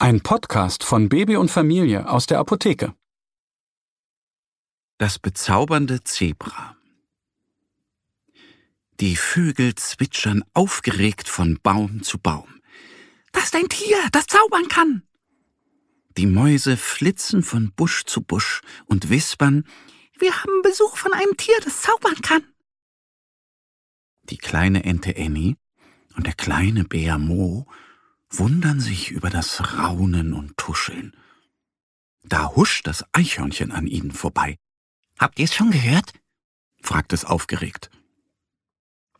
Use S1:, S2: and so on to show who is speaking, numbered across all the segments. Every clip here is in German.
S1: Ein Podcast von Baby und Familie aus der Apotheke.
S2: Das bezaubernde Zebra. Die Vögel zwitschern aufgeregt von Baum zu Baum. Das ist ein Tier, das zaubern kann. Die Mäuse flitzen von Busch zu Busch und wispern, wir haben Besuch von einem Tier, das zaubern kann. Die kleine Ente Annie und der kleine Bär Mo wundern sich über das Raunen und Tuscheln. Da huscht das Eichhörnchen an ihnen vorbei. Habt ihr es schon gehört? fragt es aufgeregt.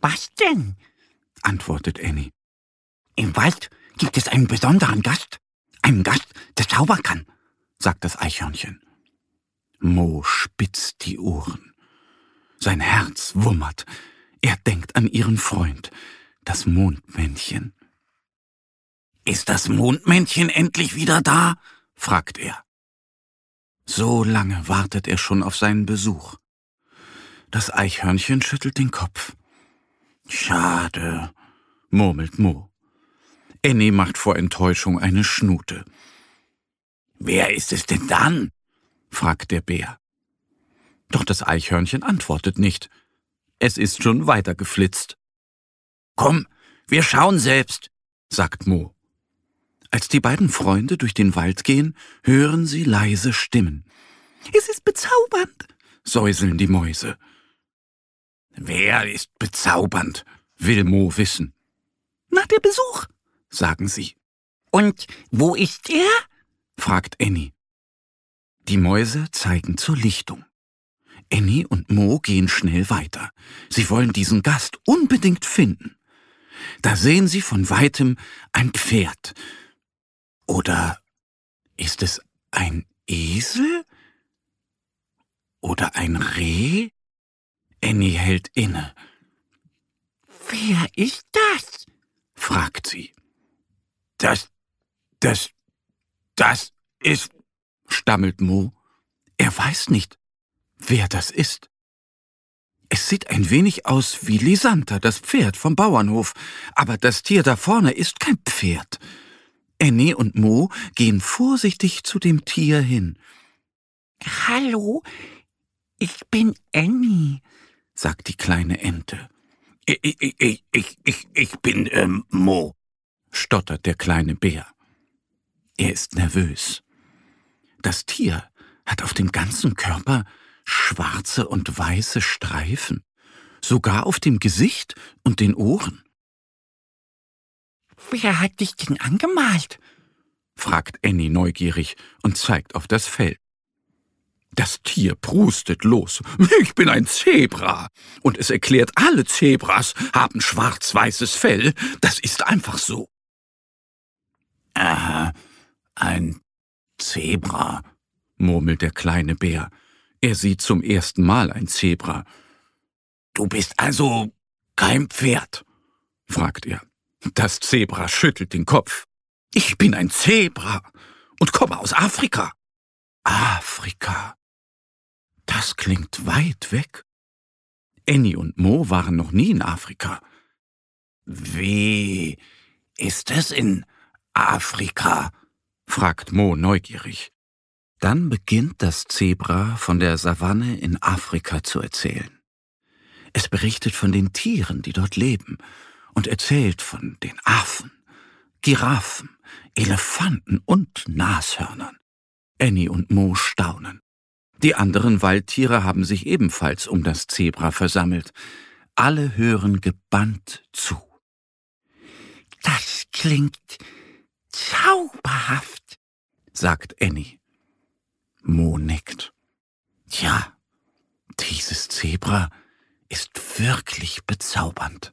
S2: Was denn? antwortet Annie. Im Wald gibt es einen besonderen Gast. Einen Gast, der zaubern kann, sagt das Eichhörnchen. Mo spitzt die Ohren. Sein Herz wummert. Er denkt an ihren Freund, das Mondmännchen. Ist das Mondmännchen endlich wieder da? fragt er. So lange wartet er schon auf seinen Besuch. Das Eichhörnchen schüttelt den Kopf. Schade, murmelt Mo. Annie macht vor Enttäuschung eine Schnute. Wer ist es denn dann? fragt der Bär. Doch das Eichhörnchen antwortet nicht. Es ist schon weitergeflitzt. Komm, wir schauen selbst, sagt Mo. Als die beiden Freunde durch den Wald gehen, hören sie leise Stimmen. Es ist bezaubernd, säuseln die Mäuse. Wer ist bezaubernd? will Mo wissen. Nach der Besuch, sagen sie. Und wo ist er? fragt Annie. Die Mäuse zeigen zur Lichtung. Annie und Mo gehen schnell weiter. Sie wollen diesen Gast unbedingt finden. Da sehen sie von weitem ein Pferd, oder ist es ein Esel? Oder ein Reh? Annie hält inne. Wer ist das? fragt sie. Das, das, das ist, stammelt Mo. Er weiß nicht, wer das ist. Es sieht ein wenig aus wie Lisanta, das Pferd vom Bauernhof, aber das Tier da vorne ist kein Pferd. Annie und Mo gehen vorsichtig zu dem Tier hin. Hallo, ich bin Annie, sagt die kleine Ente. Ich, ich, ich, ich, ich bin ähm, Mo, stottert der kleine Bär. Er ist nervös. Das Tier hat auf dem ganzen Körper schwarze und weiße Streifen, sogar auf dem Gesicht und den Ohren. Wer hat dich denn angemalt? fragt Annie neugierig und zeigt auf das Fell. Das Tier prustet los. Ich bin ein Zebra. Und es erklärt, alle Zebras haben schwarz-weißes Fell. Das ist einfach so. Aha, ein Zebra, murmelt der kleine Bär. Er sieht zum ersten Mal ein Zebra. Du bist also kein Pferd? fragt er. Das Zebra schüttelt den Kopf. Ich bin ein Zebra und komme aus Afrika. Afrika. Das klingt weit weg. Annie und Mo waren noch nie in Afrika. Wie ist es in Afrika? fragt Mo neugierig. Dann beginnt das Zebra von der Savanne in Afrika zu erzählen. Es berichtet von den Tieren, die dort leben, und erzählt von den Affen, Giraffen, Elefanten und Nashörnern. Annie und Mo staunen. Die anderen Waldtiere haben sich ebenfalls um das Zebra versammelt. Alle hören gebannt zu. Das klingt zauberhaft, sagt Annie. Mo nickt. Ja, dieses Zebra ist wirklich bezaubernd.